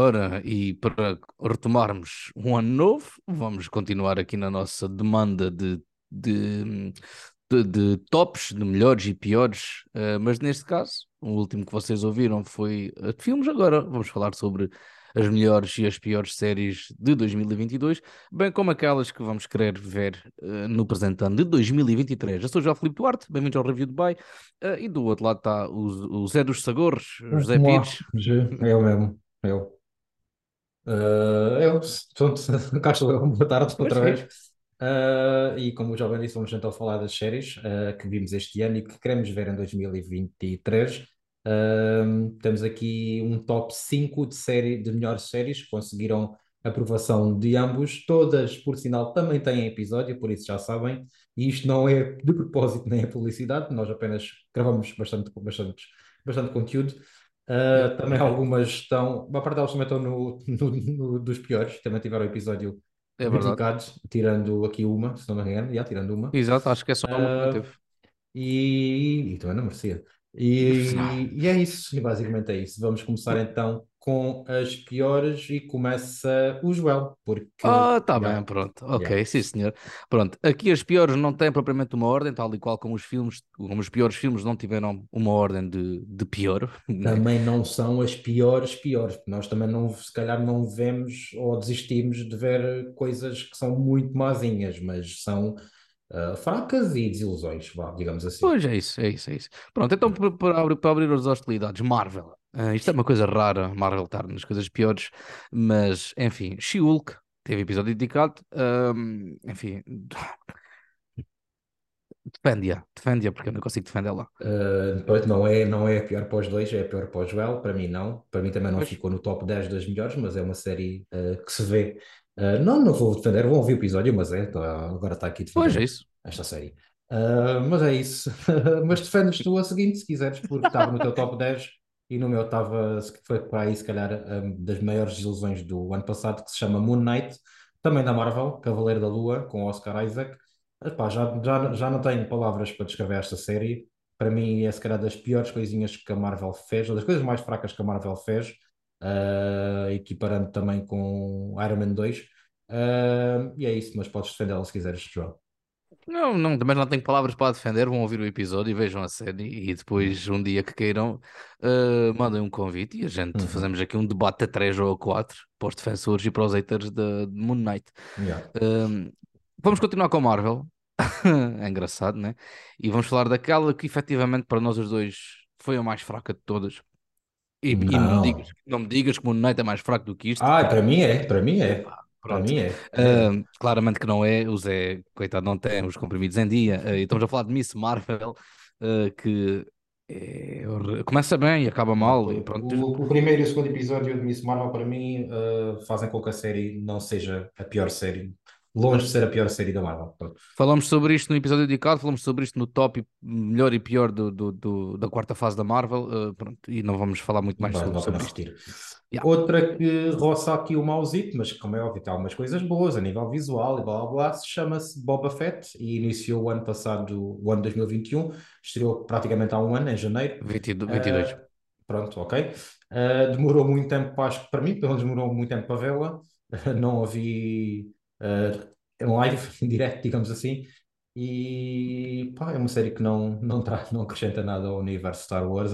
Ora, e para retomarmos um ano novo, vamos continuar aqui na nossa demanda de, de, de, de tops, de melhores e piores, uh, mas neste caso, o último que vocês ouviram foi de filmes, agora vamos falar sobre as melhores e as piores séries de 2022, bem como aquelas que vamos querer ver uh, no presente ano de 2023. Eu sou João Filipe Duarte, bem-vindos ao Review de Dubai, uh, e do outro lado está o, o Zé dos Sagores, José Pires. É eu mesmo, eu. Uh, eu, pronto, cá estou eu, boa tarde outra vez. Uh, e como o Jovem disse, vamos então falar das séries uh, que vimos este ano e que queremos ver em 2023. Uh, temos aqui um top 5 de, série, de melhores séries que conseguiram aprovação de ambos. Todas, por sinal, também têm episódio, por isso já sabem. E isto não é de propósito nem é publicidade, nós apenas gravamos bastante, bastante, bastante conteúdo. Uh, também algumas estão, uma parte delas também estão no, no, no, dos piores, também tiveram episódio é dedicado, tirando aqui uma, se não me engano, já tirando uma. Exato, acho que é só uma uh, que teve. E, e também não merecia. E, e é isso, basicamente é isso. Vamos começar então com as piores e começa o Joel, porque... Ah, tá yeah. bem, pronto, ok, yeah. sim senhor. Pronto, aqui as piores não têm propriamente uma ordem, tal e qual como os filmes, como os piores filmes não tiveram uma ordem de, de pior. Né? Também não são as piores piores, nós também não, se calhar não vemos ou desistimos de ver coisas que são muito mazinhas, mas são uh, fracas e desilusões, vá, digamos assim. Pois é isso, é isso, é isso. Pronto, então para, para, abrir, para abrir as hostilidades, Marvel. Uh, isto é uma coisa rara, Marvel estar nas coisas piores, mas enfim, She-Hulk teve episódio dedicado, um, enfim, defende-a, defende-a, porque eu não consigo defendê-la. Uh, não, é, não é a pior para os dois, é a pior para o Joel, para mim não, para mim também não ficou no top 10 das melhores, mas é uma série uh, que se vê Uh, não, não vou defender, vou ouvir o episódio, mas é, tô, agora está aqui defender pois é isso. esta série. Uh, mas é isso. mas defendes tu a seguinte, se quiseres, porque estava no teu top 10 e no meu estava, foi para aí, se calhar, um, das maiores desilusões do ano passado, que se chama Moon Knight, também da Marvel, Cavaleiro da Lua, com Oscar Isaac. Epá, já, já, já não tenho palavras para descrever esta série. Para mim, é se calhar das piores coisinhas que a Marvel fez, ou das coisas mais fracas que a Marvel fez uh, equiparando também com Iron Man 2. Uh, ah, e é isso, mas podes defendê-la se quiseres, João. Não, não, também não tenho palavras para defender. Vão ouvir o episódio e vejam a série. E depois, um dia que queiram, uh, mandem um convite e a gente uhum. fazemos aqui um debate a 3 ou a 4 para os defensores e para os haters de, de Moon Knight. Yeah. Uh, vamos continuar com Marvel. é engraçado, né? E vamos falar daquela que efetivamente para nós os dois foi a mais fraca de todas. E, não. e não, me digas, não me digas que o Moon Knight é mais fraco do que isto. Ah, para mim é, para mim é. Para mim é. Uh, claramente que não é, o Zé, coitado, não tem os comprimidos em dia. Uh, estamos a falar de Miss Marvel, uh, que é, começa bem e acaba mal. E pronto. O, o, primeiro e o segundo episódio de Miss Marvel, para mim, fazem com que a série não seja a pior série longe de ser a pior série da Marvel. Falamos sobre isto no episódio dedicado, falamos sobre isto no top melhor e pior do, do, do da quarta fase da Marvel, uh, pronto, e não vamos falar muito mais sobre, sobre isto. Yeah. Outra que roça aqui o mauzito, mas como é óbvio, tem algumas coisas boas a nível visual e blá blá blá, chama-se Boba Fett e iniciou o ano passado, o ano 2021, estreou praticamente há um ano, em janeiro. 22. 22. Uh, pronto, ok. Uh, demorou muito tempo, para, para mim, pelo menos demorou muito tempo para vê-la. não a vi uh, live, em direto, digamos assim. E pá, é uma série que não, não, traz, não acrescenta nada ao universo Star Wars,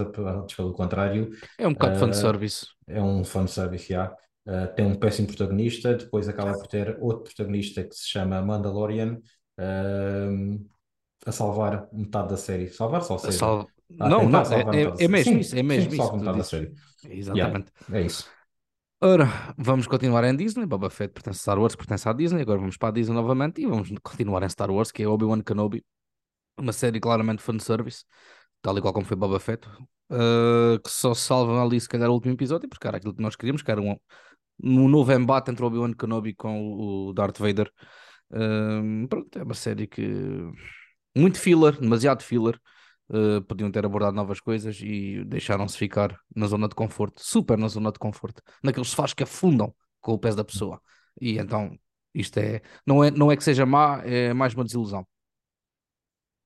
pelo contrário. É um bocado uh, fanservice. É um fanservice, já. Uh, tem um péssimo protagonista, depois acaba por ter outro protagonista que se chama Mandalorian uh, a salvar metade da série. Salvar só seja. Sal... Ah, não, não, é, é, é, mesmo sim, isso, é mesmo sim, isso. metade da série. Exatamente. Yeah, é isso. Ora, vamos continuar em Disney. Boba Fett pertence a Star Wars, pertence à Disney. Agora vamos para a Disney novamente e vamos continuar em Star Wars, que é Obi-Wan Kenobi. Uma série claramente fanservice, tal e qual como foi Boba Fett, uh, que só salva ali, se calhar, o último episódio, porque era aquilo que nós queríamos, que era um, um novo embate entre Obi-Wan Kenobi com o Darth Vader. Uh, pronto, é uma série que. Muito filler, demasiado filler. Uh, podiam ter abordado novas coisas e deixaram-se ficar na zona de conforto, super na zona de conforto, naqueles sofás que afundam com o pés da pessoa. E então, isto é não, é, não é que seja má, é mais uma desilusão.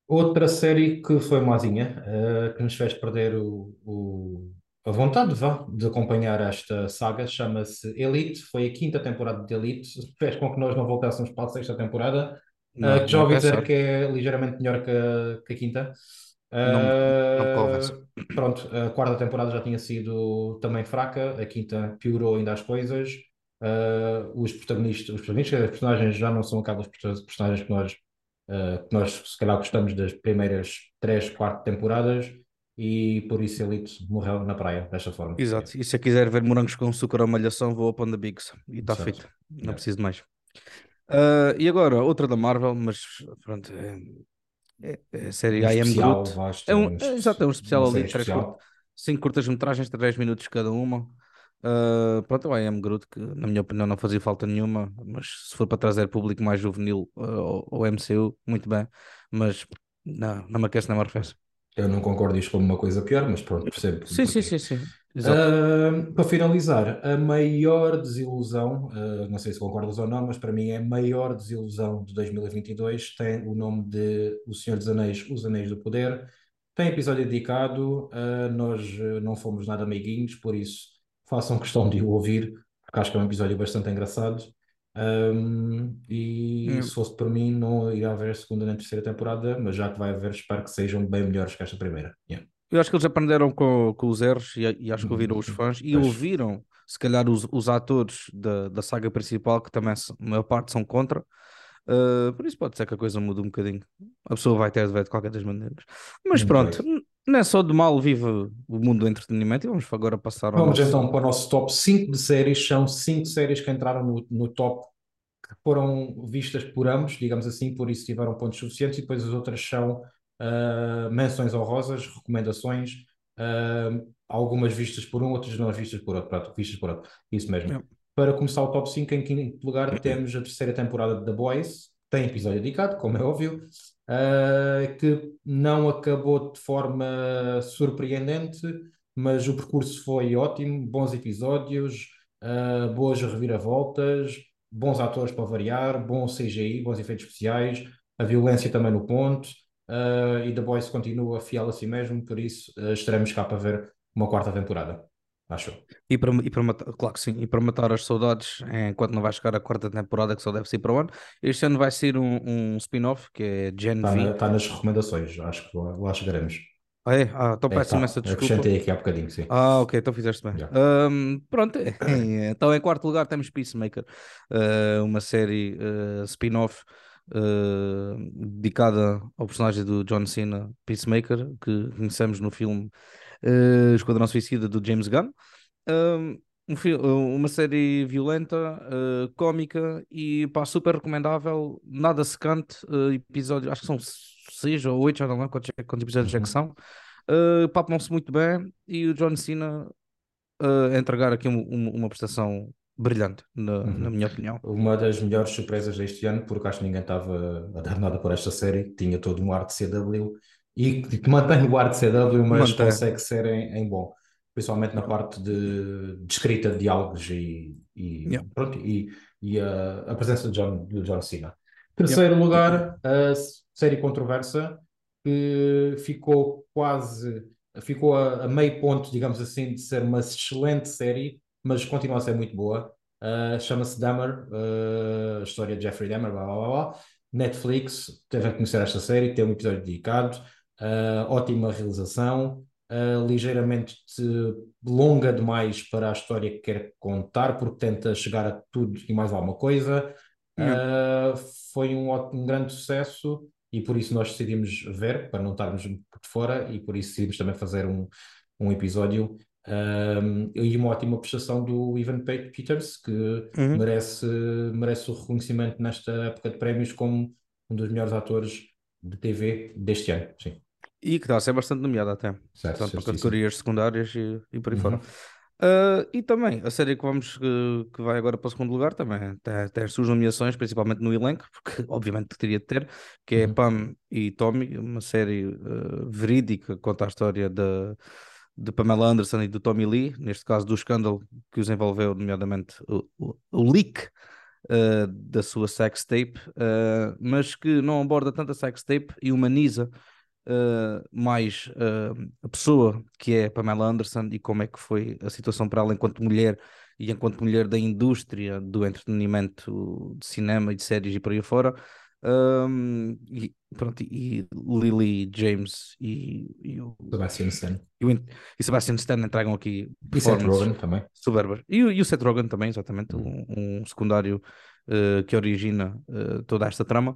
Outra série que foi mazinha, uh, que nos fez perder o, o, a vontade vá, de acompanhar esta saga chama-se Elite, foi a quinta temporada de Elite, fez com que nós não voltássemos para a sexta temporada, Não, uh, que já não ouvi dizer que é ligeiramente melhor que a, que a quinta. Não, não. Uh, pronto, a quarta temporada já tinha sido também fraca, a quinta piorou ainda as coisas. Uh, os protagonistas, os protagonistas, os personagens já não são aquelas perso- personagens que nós, uh, que nós se calhar gostamos das primeiras três, quatro temporadas e por isso Elite morreu na praia desta forma. Exato. E se eu quiser ver morangos com açúcar ou malhação, vou para the Bigs. E está feito. Não Yeah. preciso de mais. Ah, e agora, outra da Marvel, mas pronto, é, é, é a série Um I Am Groot. vá, isto É é um, é, exato, é um especial ali, três especial. cinco curtas-metragens de 10 minutos cada uma. Ah, pronto, o I Am Groot, que na minha opinião não fazia falta nenhuma, mas se for para trazer público mais juvenil ao, ao MCU, muito bem, mas não, não me aquece nem me arrefece. Eu não concordo isto como uma coisa pior, mas pronto, percebo Sim, sim, sim, sim, Ah, para finalizar, a maior desilusão, ah, não sei se concordas ou não, mas para mim é a maior desilusão de 2022, tem o nome de O Senhor dos Anéis, Os Anéis do Poder. Tem episódio dedicado, ah, nós ah, não fomos nada meiguinhos, por isso façam questão de o ouvir, porque acho que é um episódio bastante engraçado. Ahm, e Hum. se fosse por mim, não iria haver segunda nem terceira temporada, mas já que vai haver, espero que sejam bem melhores que esta primeira. Yeah. Eu acho que eles aprenderam com, com os erros e, e acho que ouviram os Uhum. fãs e ouviram, se calhar, os, os atores da, da saga principal, que também a maior parte são contra. Uh, por isso pode ser que a coisa mude um bocadinho. A pessoa vai ter de ver de qualquer das maneiras. Mas Muito pronto, não é só de mal vive o mundo do entretenimento e vamos agora passar ao Vamos nosso. então para o nosso top 5 de séries. São 5 séries que entraram no, no top, que foram vistas por ambos, digamos assim, por isso tiveram pontos suficientes, e depois as outras são ah, menções honrosas, recomendações, ah, algumas vistas por um, outras não vistas por outro. Vistas por outro. Isso mesmo. Para começar o top 5, em quinto lugar temos a terceira temporada de The Boys, tem episódio dedicado, como é óbvio, ah, que não acabou de forma surpreendente, mas o percurso foi ótimo, bons episódios, ah, boas reviravoltas, bons atores para variar, bom CGI, bons efeitos especiais, a violência também no ponto, ah, e The Boys continua fiel a si mesmo, por isso ah, estaremos cá para ver uma quarta temporada, acho. E para, e para matar, claro que sim, e para matar as saudades, enquanto não vai chegar a quarta temporada, que só deve ser para o ano, este ano vai ser um, um spin-off que é Gen Está, V. está nas recomendações, acho que lá, lá chegaremos. Ah, é? Ah, então É, peço tá, imensa desculpa. acrescentei aqui há bocadinho, sim. Ah, ok, então fizeste bem. Já. Ahm, pronto, então em quarto lugar temos Peacemaker, ah, uma série ah, spin-off ah, dedicada ao personagem do John Cena, Peacemaker, que conhecemos no filme ah, Esquadrão Suicida do James Gunn. Ahm, um fi- uma série violenta, ah, cómica e pá, super recomendável, nada secante, ah, episódio, acho que são seis ou oito, já não lembro quantos, quantos episódios é que Uhum. são. Uh, papam-se muito bem e o John Cena uh, a entregar aqui um- um- uma prestação brilhante, na, na Uhum. minha opinião. Uma das melhores surpresas deste ano, porque acho que ninguém estava a dar nada por esta série, tinha todo um ar de CW e que mantém o ar de CW, mas Mantém. consegue ser em, em bom, principalmente na parte de, de escrita de diálogos e, e, Yeah. pronto, e, e a, a presença de John, de John Cena. Terceiro lugar, a série controversa, que ficou quase, ficou a, a meio ponto, digamos assim, de ser uma excelente série, mas continua a ser muito boa. Uh, chama-se Dahmer, uh, a história de Jeffrey Dahmer, blá blá blá. blá. Netflix, devem conhecer esta série, tem um episódio dedicado, uh, ótima realização, ligeiramente de- longa demais para a história que quer contar, porque tenta chegar a tudo e mais alguma coisa. Uh, foi um, um grande sucesso e por isso nós decidimos ver, para não estarmos por fora, e por isso decidimos também fazer um, um episódio. Um, e uma ótima prestação do Ivan Pe- Peters, que Uhum. merece, merece o reconhecimento nesta época de prémios como um dos melhores atores de TV deste ano. Sim, E que está a ser bastante nomeado até, certo, tanto para categorias secundárias e, e por aí fora. Uhum. Uh, e também a série que vamos que, que vai agora para o segundo lugar também tem, tem as suas nomeações, principalmente no elenco, porque obviamente teria de ter, que é Uhum. Pam e Tommy, uma série uh, verídica que conta a história de, de Pamela Anderson e do Tommy Lee, neste caso do escândalo que os envolveu, nomeadamente o, o, o leak uh, da sua sex tape, uh, mas que não aborda tanto a sex tape e humaniza uh, mais a pessoa que é Pamela Anderson e como é que foi a situação para ela enquanto mulher e enquanto mulher da indústria do entretenimento de cinema e de séries e por aí fora. Um, e, pronto, e Lily James e, e o Sebastian Stan e, o, e Sebastian Stan entregam aqui e Seth Rogen também soberbas e, e, o Seth Rogen também exatamente uhum. um, um, secundário uh, que origina uh, toda esta trama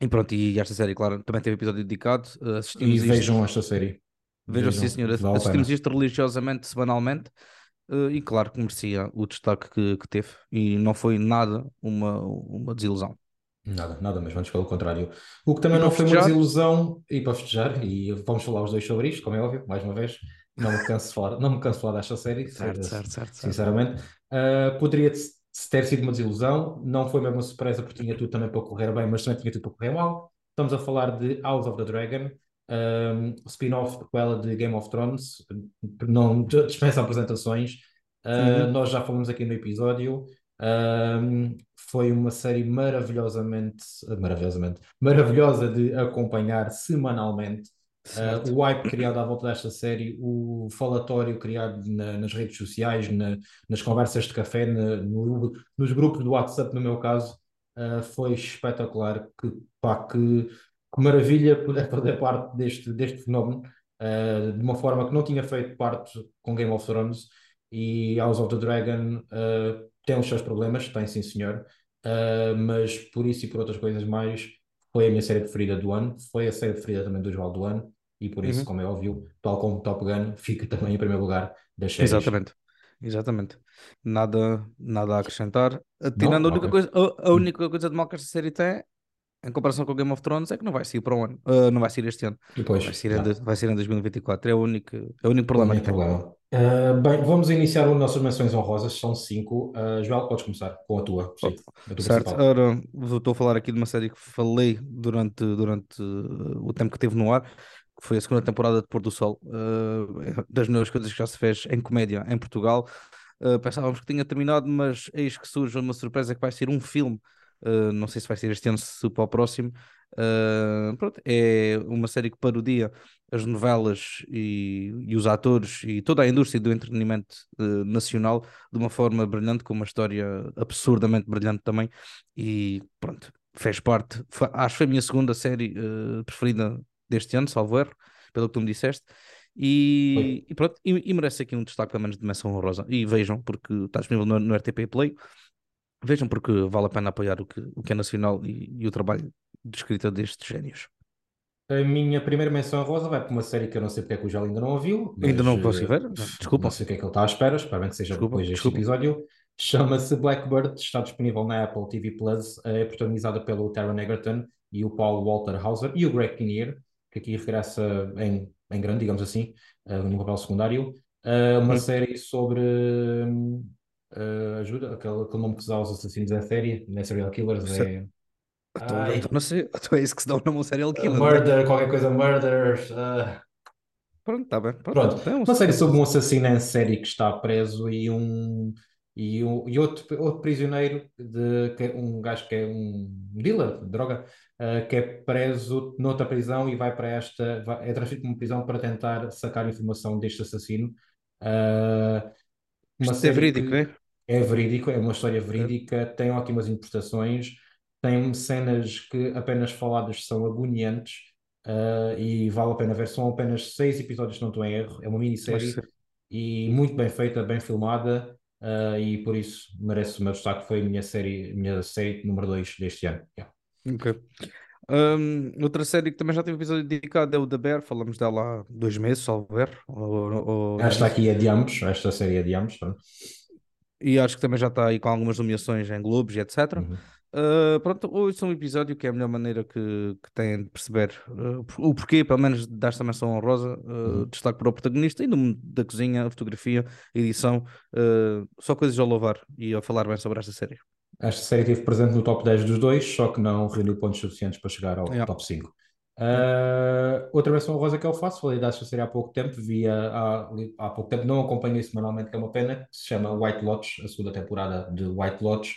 e pronto, e esta série, claro, também teve episódio dedicado. Uh, e vejam isto, esta série. Vejam, vejam sim, senhor. Assistimos isto religiosamente, semanalmente. Uh, e claro que merecia o destaque que, que, teve. E não foi nada uma, uma desilusão. Nada, nada mesmo, antes pelo contrário. O que também não foi uma desilusão, e para festejar, e vamos falar os dois sobre isto, como é óbvio, mais uma vez, não me canso de falar, não me canso de falar desta série, certo, certo, certo, sinceramente. Uh, poderia ter sido uma desilusão, não foi mesmo uma surpresa porque tinha tudo também para correr bem, mas também tinha tudo para correr mal. Estamos a falar de House of the Dragon, um, spin-off prequela de Game of Thrones, não dispensa apresentações. Uh, Nós já falamos aqui no episódio. Um, foi uma série maravilhosamente, maravilhosamente, maravilhosa de acompanhar semanalmente. Uh, o hype criado à volta desta série, o falatório criado na, nas redes sociais, na, nas conversas de café, na, no, nos grupos do WhatsApp, no meu caso, uh, foi espetacular. Que, pá, que, que, maravilha poder fazer parte deste, deste fenómeno uh, de uma forma que não tinha feito parte com Game of Thrones e House of the Dragon tem os seus problemas, tem sim senhor, mas por isso e por outras coisas mais foi a minha série preferida do ano, foi a série preferida também do João do ano e por isso, uhum. como é óbvio, tal como Top Gun, fica também em primeiro lugar das séries. Exatamente. Exatamente. Nada, nada a acrescentar. Tirando não? a única okay. coisa, a, a, única coisa de mal que esta série tem, em comparação com Game of Thrones, é que não vai sair para o ano. Uh, não vai sair este ano. Depois, vai, sair em, vai sair em 2024. É o único, é o único problema. O único problema. Uh, bem, vamos iniciar as nossas menções honrosas, são cinco. Uh, Joel, podes começar com a tua. Sim, a tua certo, ora, estou a falar aqui de uma série que falei durante, durante o tempo que esteve no ar, que foi a segunda temporada de Pôr do Sol, uh, das melhores coisas que já se fez em comédia em Portugal. Uh, pensávamos que tinha terminado, mas eis que surge uma surpresa que vai ser um filme. Uh, não sei se vai ser este ano, se para o próximo. pronto, é uma série que parodia as novelas e, e, os atores e toda a indústria do entretenimento nacional de uma forma brilhante, com uma história absurdamente brilhante também. E pronto, fez parte. Foi, acho que foi a minha segunda série preferida deste ano, salvo erro, pelo que tu me disseste. E, e pronto, e, e, merece aqui um destaque pelo menos de menção honrosa. E vejam, porque está disponível no, no, RTP Play. Vejam, porque vale a pena apoiar o que, o que é nacional e, e o trabalho de escrita destes génios. A minha primeira menção rosa vai para uma série que eu não sei porque é que o Joel ainda não ouviu. Ainda não consigo ver? Desculpa. Não sei o que é que ele está à espera, espero que seja desculpa, depois deste episódio. Chama-se Blackbird, está disponível na Apple TV Plus, é protagonizada pelo Taron Egerton e o Paul Walter Hauser e o Greg Kinnear que aqui regressa em, em grande, digamos assim, uh, num papel secundário. Uh, uma hum. série sobre. Uh, ajuda, aquele, aquele nome que se dá aos assassinos da série, na Serial Killers. É... Então, Ai. então, não sei, então é isso que se dá o nome ao serial killer. Murder, qualquer coisa, murder. Uh... Pronto, está bem. Pronto, Pronto. Então, uma série sobre um assassino em série que está preso e um e, um, e outro, outro prisioneiro, de, que é um gajo que é um dealer de droga, uh, que é preso noutra prisão e vai para esta, vai, é transferido para uma prisão para tentar sacar informação deste assassino. Uh, uma Isto é verídico, é? É verídico, é uma história verídica, é. tem ótimas interpretações, tem cenas que apenas faladas são agoniantes uh, e vale a pena ver. São apenas seis episódios, se não estou em erro, é uma minissérie e muito bem feita, bem filmada. Uh, e por isso merece o meu destaque. Foi a minha série, minha série número 2 deste ano. Yeah. Ok. Um, outra série que também já teve episódio dedicado é o The Bear, falamos dela há dois meses, salvo ver. Esta aqui adiamos, esta série adiamos. Pronto. E acho que também já está aí com algumas nomeações em Globos e etc. Uhum. Uh, pronto, hoje é um episódio que é a melhor maneira que, que têm de perceber uh, o porquê, pelo menos desta menção honrosa, uh, uhum. destaque para o protagonista e no mundo da cozinha, fotografia, edição, só coisas a louvar e a falar bem sobre esta série. Esta série esteve presente no top 10 dos dois, só que não reuniu pontos suficientes para chegar ao yeah. top 5. Uh, outra menção honrosa que eu faço, falei desta série há pouco tempo, via há, há pouco tempo, não acompanhei semanalmente, que é uma pena, que se chama White Lotus, a segunda temporada de White Lotus.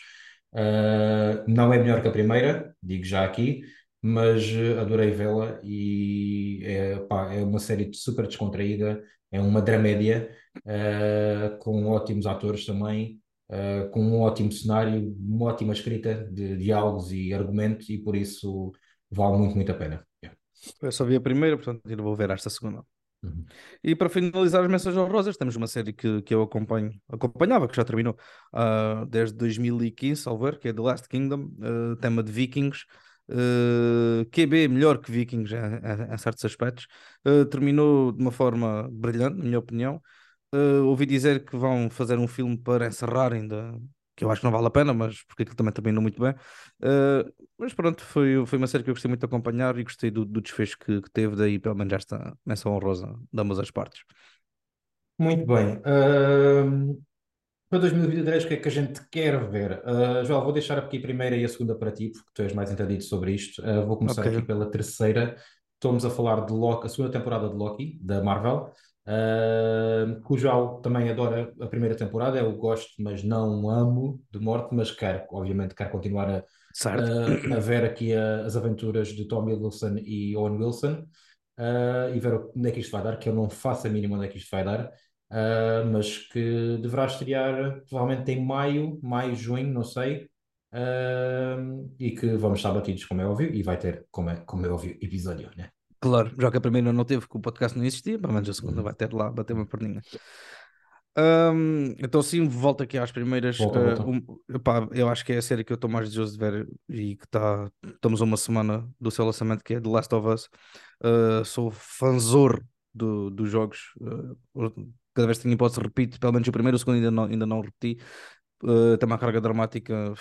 Uh, não é melhor que a primeira, digo já aqui. mas uh, adorei vê-la e é, pá, é uma série super descontraída, é uma dramédia uh, com ótimos atores também, uh, com um ótimo cenário, uma ótima escrita de diálogos e argumentos e por isso vale muito, muito a pena. Yeah. Eu só vi a primeira, portanto ainda vou ver esta segunda. Uhum. E para finalizar as mensagens honrosas, temos uma série que, que eu acompanho, acompanhava, que já terminou uh, desde 2015, ao ver, que é The Last Kingdom, uh, tema de Vikings. Uh, QB melhor que Vikings em, em certos aspectos. Uh, terminou de uma forma brilhante, na minha opinião. Uh, ouvi dizer que vão fazer um filme para encerrar ainda que eu acho que não vale a pena, mas porque aquilo também terminou muito bem. Uh, mas pronto, foi, foi uma série que eu gostei muito de acompanhar e gostei do, do desfecho que, que, teve, daí pelo menos esta menção honrosa de ambas as partes. Muito bem. Uh, para 2023, o que é que a gente quer ver? Uh, João, vou deixar aqui a primeira e a segunda para ti, porque tu és mais entendido sobre isto. Uh, vou começar okay. aqui pela terceira. Estamos a falar de Loki, a segunda temporada de Loki, da Marvel. Uh, cujo também adora a primeira temporada, eu gosto, mas não amo de morte, mas quero, obviamente, quero continuar a, a, a ver aqui a, as aventuras de Tommy Wilson e Owen Wilson uh, e ver onde é que isto vai dar, que eu não faço a mínima onde é que isto vai dar, uh, mas que deverá estrear provavelmente em maio, maio, junho, não sei, e que vamos estar batidos, como é óbvio, e vai ter, como é, como é óbvio, episódio, né? Claro, já que a primeira não teve, que o podcast não existia, pelo menos a segunda uhum. vai ter lá, bater uma perninha. Um, então sim, volto aqui às primeiras. Volta, uh, volta. Um, eu acho que é a série que eu estou mais desejoso de ver e que está. Estamos a uma semana do seu lançamento, que é The Last of Us. Uh, sou fanzor do, dos jogos. Uh, cada vez que tenho hipótese, repito. Pelo menos o primeiro, o segundo ainda não, ainda não repeti. Uh, tem uma carga dramática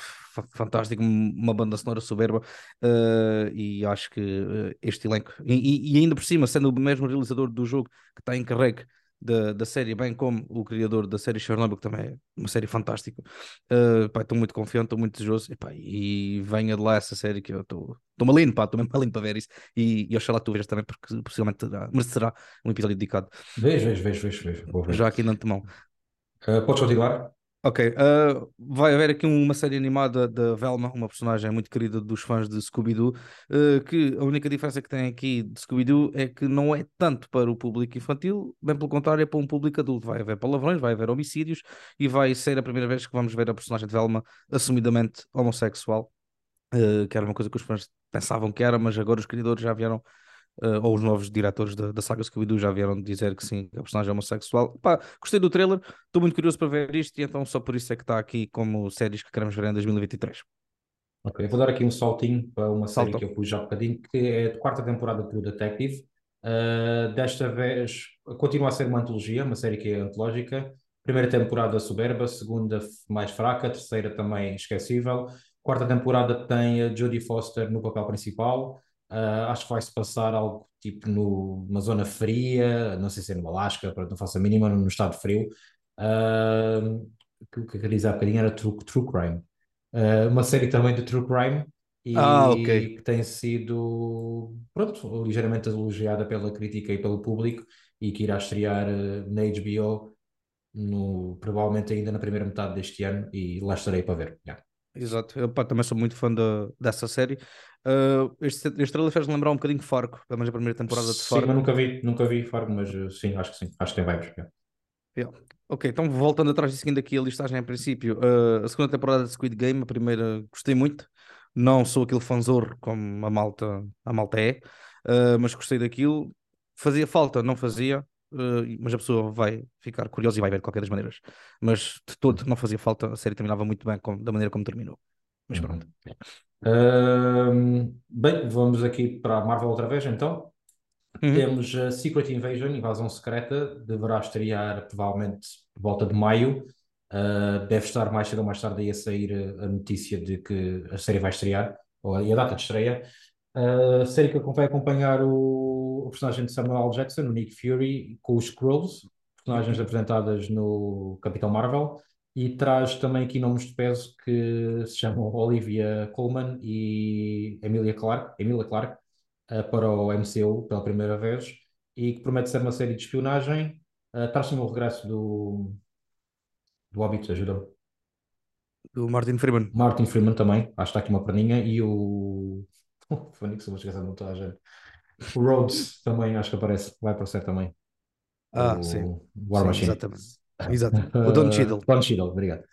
fantástica, uma banda sonora soberba uh, e acho que uh, este elenco, e, e, ainda por cima, sendo o mesmo realizador do jogo que está encarregue da, da série, bem como o criador da série Chernobyl, que também é uma série fantástica, estou muito confiante, estou muito desejoso e, e venha de lá essa série que eu estou maligno, estou mesmo maligno para ver isso e, e oxalá tu vejas também, porque possivelmente terá, merecerá um episódio dedicado. Vejo, vejo, vejo, vejo, vejo. Já aqui não te mão. podes continuar? Ok, uh, vai haver aqui uma série animada da Velma, uma personagem muito querida dos fãs de Scooby-Doo, uh, que a única diferença que tem aqui de Scooby-Doo é que não é tanto para o público infantil, bem pelo contrário, é para um público adulto. Vai haver palavrões, vai haver homicídios e vai ser a primeira vez que vamos ver a personagem de Velma assumidamente homossexual, uh, que era uma coisa que os fãs pensavam que era, mas agora os criadores já vieram uh, ou os novos diretores da, da saga Scooby-Doo já vieram dizer que sim, que a personagem é homossexual. Pá, gostei do trailer, estou muito curioso para ver isto e então só por isso é que está aqui como séries que queremos ver em 2023. Ok, vou dar aqui um saltinho para uma série que eu pus já um bocadinho, que é a quarta temporada do Detective. Uh, desta vez continua a ser uma antologia, uma série que é antológica. Primeira temporada soberba, segunda mais fraca, terceira também esquecível. Quarta temporada tem a Jodie Foster no papel principal. Uh, acho que vai-se passar algo tipo no, numa zona fria, não sei se é no Alasca, não faço a mínima, no estado frio. Uh, que, que eu queria dizer há bocadinho era True, True Crime. Uh, uma série também de True Crime e ah, okay. que tem sido pronto, ligeiramente elogiada pela crítica e pelo público e que irá estrear na HBO no, provavelmente ainda na primeira metade deste ano e lá estarei para ver. Yeah. Exato, eu pá, também sou muito fã de, dessa série. Uh, este, este trailer fez lembrar um bocadinho Fargo, pelo menos a primeira temporada de Fargo. Sim, mas nunca vi, nunca vi Fargo, mas uh, sim, acho que sim, acho que tem vibes. Yeah. Yeah. Ok, então voltando atrás e seguindo aqui a listagem em princípio, uh, a segunda temporada de Squid Game, a primeira gostei muito, não sou aquele fanzor como a malta, a malta é, mas gostei daquilo, fazia falta, não fazia, Uh, mas a pessoa vai ficar curiosa e vai ver de qualquer das maneiras. Mas de todo não fazia falta, a série terminava muito bem com, da maneira como terminou. Mas pronto. Uh, bem, vamos aqui para a Marvel outra vez então. Uhum. Temos a Secret Invasion, Invasão Secreta, deverá estrear provavelmente por volta de maio. Uh, deve estar mais cedo ou mais tarde aí a sair a notícia de que a série vai estrear, ou a, a data de estreia. A série que vai acompanhar o, o personagem de Samuel L. Jackson, o Nick Fury, com os Skrulls, personagens apresentadas no Capitão Marvel, e traz também aqui nomes de peso que se chamam Olivia Colman e Emilia Clarke, Emilia Clarke uh, para o MCU pela primeira vez, e que promete ser uma série de espionagem. Uh, traz também o regresso do, do Hobbit, ajuda-me. Do Martin Freeman. Martin Freeman também, acho que está aqui uma perninha, e o O Phoenix, vou esquecer de toda a gente. O Rhodes também acho que aparece, vai aparecer também. Ah, o sim. War Sim, Machine. exatamente. Exato. O Don Cheadle. Don Cheadle, obrigado.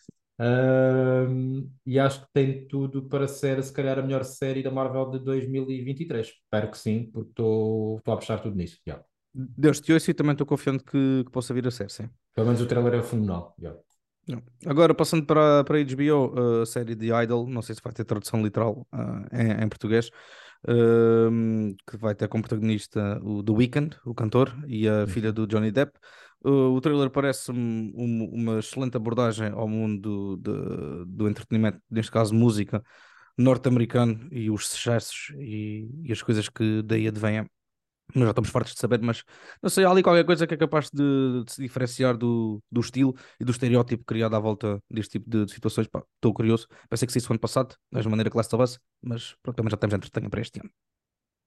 E acho que tem tudo para ser, se calhar, a melhor série da Marvel de 2023. Espero que sim, porque estou a apostar tudo nisso. Yeah. Deus te ouço e também estou confiante que, que possa vir a ser, sim. Pelo menos o trailer é fenomenal. Yeah. Agora, passando para, para a HBO, a série The Idol, não sei se vai ter tradução literal ah, em, em português, ahm, que vai ter como protagonista o The Weeknd, o cantor, e a filha do Johnny Depp. Uh, o trailer parece-me um- uma excelente abordagem ao mundo de- do entretenimento, neste caso música, norte-americano e os sucessos e, e as coisas que daí advêm. Nós já estamos fartos de saber, mas não sei, há ali qualquer coisa que é capaz de, de se diferenciar do, do estilo e do estereótipo criado à volta deste tipo de, de situações. Estou curioso. Pensei que se isso ano passado, da mesma maneira que Last of Us, mas pronto, também já temos entretenho para este ano.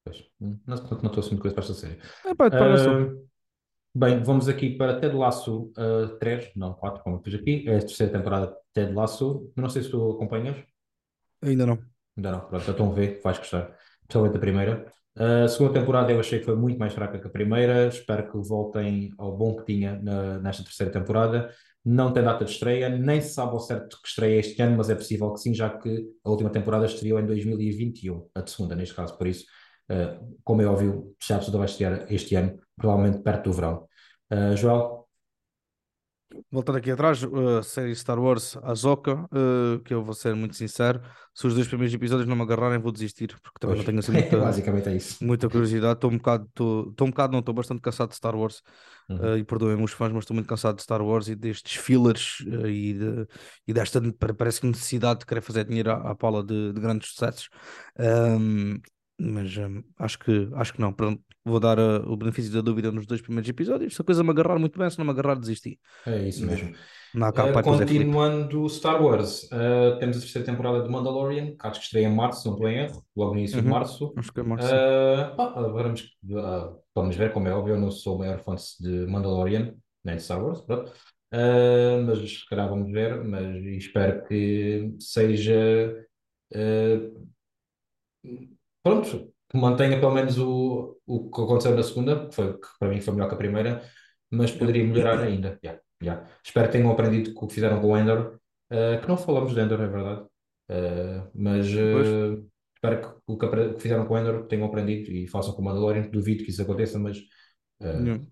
Pois. Hum, Não não estou assim muito coisa para esta série. É pá, Ah, bem, vamos aqui para Ted Lasso 3, não 4, como eu fiz aqui. É a terceira temporada de Ted Lasso. Não sei se tu acompanhas. Ainda não. Ainda não, pronto, então vê, vais gostar. Principalmente a primeira. A segunda temporada eu achei que foi muito mais fraca que a primeira. Espero que voltem ao bom que tinha na- nesta terceira temporada. Não tem data de estreia, nem se sabe ao certo que estreia este ano, mas é possível que sim, já que a última temporada estreou em 2021, a de segunda neste caso. Por isso, eh, como é óbvio, já absoluta vai estrear este ano, provavelmente perto do verão. Eh, Joel, Voltando aqui atrás, a série Star Wars Ahsoka, uh, que eu vou ser muito sincero, se os dois primeiros episódios não me agarrarem, vou desistir, porque também pois, não tenho assim muita, basicamente é isso. muita curiosidade. Estou um bocado, estou estou um bocado, não, estou bastante cansado de Star Wars. Uhum. Uh, e perdoem-me os fãs, mas estou muito cansado de Star Wars e destes fillers uh, e, de- e desta pa- parece que necessidade de querer fazer dinheiro à, à pala de, de grandes sucessos. Um, mas um, acho que acho que não. Pronto, vou dar uh, o benefício da dúvida nos dois primeiros episódios. Se a coisa me agarrar muito bem, se não me agarrar, desisti. É isso mesmo. Não cá Uh, continuando Star Wars, uh, temos a terceira temporada de Mandalorian, que acho que estreia em março, não estou em erro, logo no início de Uhum. março. Acho que é março. Uh, pá, vamos, vamos ver, como é óbvio, eu não sou o maior fã de Mandalorian, nem de Star Wars, pronto. Mas se calhar vamos ver, mas espero que seja pronto, que mantenha pelo menos o, o que aconteceu na segunda, que, foi, que para mim foi melhor que a primeira, mas poderia melhorar ainda. Yeah, yeah. Espero que tenham aprendido com o que fizeram com o Endor, uh, que não falamos de Endor, é verdade, Uh, mas uh, espero que o que, que fizeram com o Endor tenham aprendido e façam com o Mandalorian. Duvido que isso aconteça, mas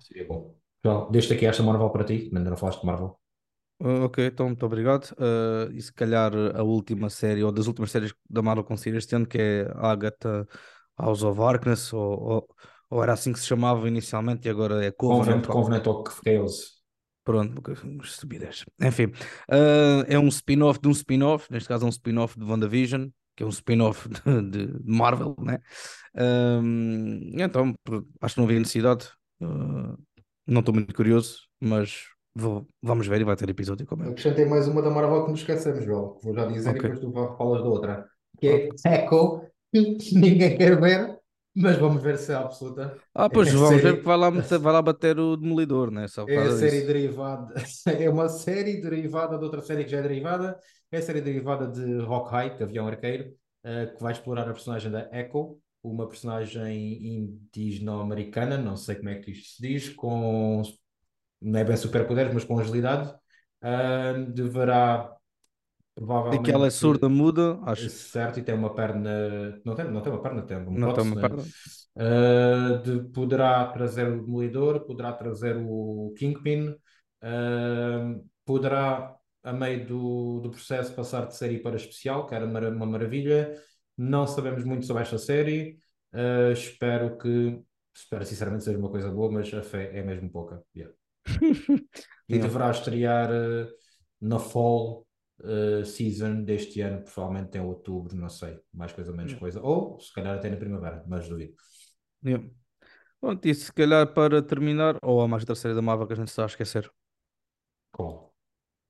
seria bom. João, deixo aqui esta Marvel para ti, ainda não falaste de Marvel. Uh, ok, então muito obrigado. Uh, e se calhar a última série, ou das últimas séries da Marvel consigo este ano, que é Agatha House of Harkness, ou, ou, ou era assim que se chamava inicialmente e agora é Covenant. Convent of Chaos. Pronto, estupidez. Enfim, uh, é um spin-off de um spin-off, neste caso é um spin-off de WandaVision, que é um spin-off de, de Marvel, né? Um, então, acho que não havia necessidade. Uh, não estou muito curioso, mas vou- vamos ver e vai ter episódio como é. Acrescentei mais uma da Marvel que nos esquecemos, João. Vou já dizer Ok. e depois tu fa- falas da outra. Que é Echo, que ninguém quer ver, mas vamos ver se é absoluta. Ah, pois É vamos série- ver porque vai lá, vai lá bater o demolidor, né? Só É a série disso. derivada, é uma série derivada de outra série que já é derivada. É a série derivada de Hawkeye, de Avião Arqueiro, eh, que vai explorar a personagem da Echo, uma personagem indígena-americana, não sei como é que isto se diz, com não é bem superpoderes, mas com agilidade. Ah, deverá E provavelmente que ela é surda, muda, acho. certo e tem uma perna. Não tem, não tem uma perna, tem uma Não tem uma né? perna. Uh, de- poderá trazer o Demolidor, poderá trazer o Kingpin, uh, poderá, a meio do, do processo, passar de série para especial, que era mara- uma maravilha. Não sabemos muito sobre esta série. Uh, espero que, espero sinceramente seja uma coisa boa, mas a fé é mesmo pouca. Yeah. E deverá estrear uh, na fall uh, season deste ano, provavelmente em outubro, não sei, mais coisa ou menos Yeah. coisa. Ou se calhar até na primavera, mas duvido. Yeah. Pronto, e se calhar para terminar, ou há mais outra série da Marvel que a gente está a esquecer? Qual?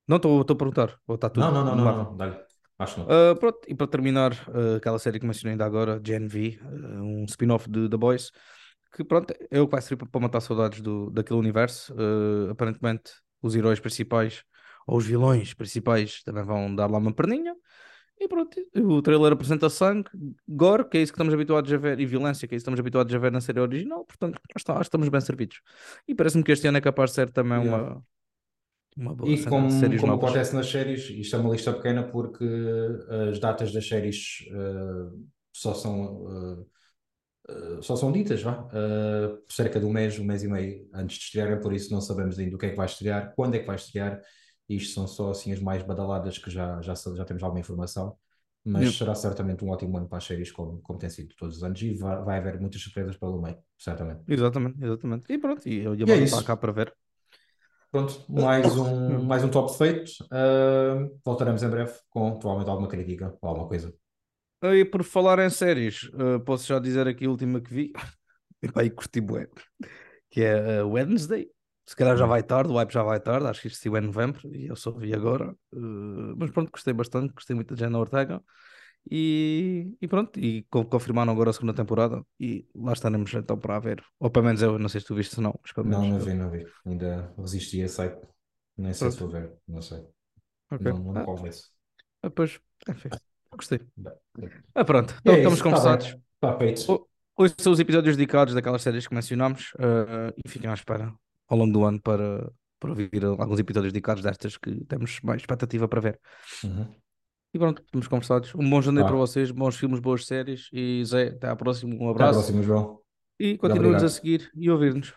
Não, estou a perguntar. Ou está tudo Não, não, não, não, não, dá-lhe. Acho não. Ah, pronto, e para terminar, ah, aquela série que mencionei ainda agora, Gen V, ah, um spin-off de The Boys, que pronto, é o que vai servir para matar saudades do, daquele universo. Ah, aparentemente, os heróis principais, ou os vilões principais, também vão dar lá uma perninha. E pronto, o trailer apresenta sangue, gore, que é isso que estamos habituados a ver, e violência, que é isso que estamos habituados a ver na série original, portanto, está, acho que estamos bem servidos. E parece-me que este ano é capaz de ser também Yeah. uma, uma boa E como, séries como novas. acontece nas séries, isto é uma lista pequena porque as datas das séries eh, só são, eh, eh, só são ditas, vá, por cerca de um mês, um mês e meio antes de estrearem, por isso não sabemos ainda o que é que vai estrear, quando é que vai estrear. Isto são só assim as mais badaladas que já, já, já temos alguma informação, mas Yeah. será certamente um ótimo ano para as séries, como, como tem sido todos os anos, e vai, vai haver muitas surpresas pelo meio, certamente. Exatamente, exatamente. E pronto, e eu a E é isso. está cá para ver. Pronto, mais um, mais um top feito. Ah, voltaremos em breve com provavelmente alguma crítica ou alguma coisa. E por falar em séries, eh, posso já dizer aqui a última que vi. Epá, e curti bué. Que é eh, Wednesday. Se calhar já Hum. vai tarde, o hype já vai tarde, acho que isto saiu em novembro e eu só vi agora. Eh, mas pronto, gostei bastante, gostei muito da Jenna Ortega. E, e pronto, e co- confirmaram agora a segunda temporada e lá estaremos então para ver. Ou pelo menos eu, não sei se tu viste se não, mas pelo Não, menos não eu- vi, não vi. Ainda resisti a site. Nem sei se Pronto. vou ver, não sei. Ok. Não, não Ah, convence. ah, pois, enfim, gostei. Ah, pronto, E então é estamos tá conversados. Hoje são os episódios dedicados daquelas séries que mencionámos eh, e fiquem à espera ao longo do ano para, para ouvir alguns episódios dedicados destas que temos mais expectativa para ver. Uhum. E pronto, estamos conversados. Um bom janeiro Tá. para vocês, bons filmes, boas séries e Zé, até à próxima, um Até à abraço próxima, João. e continuem-nos a seguir e ouvir-nos.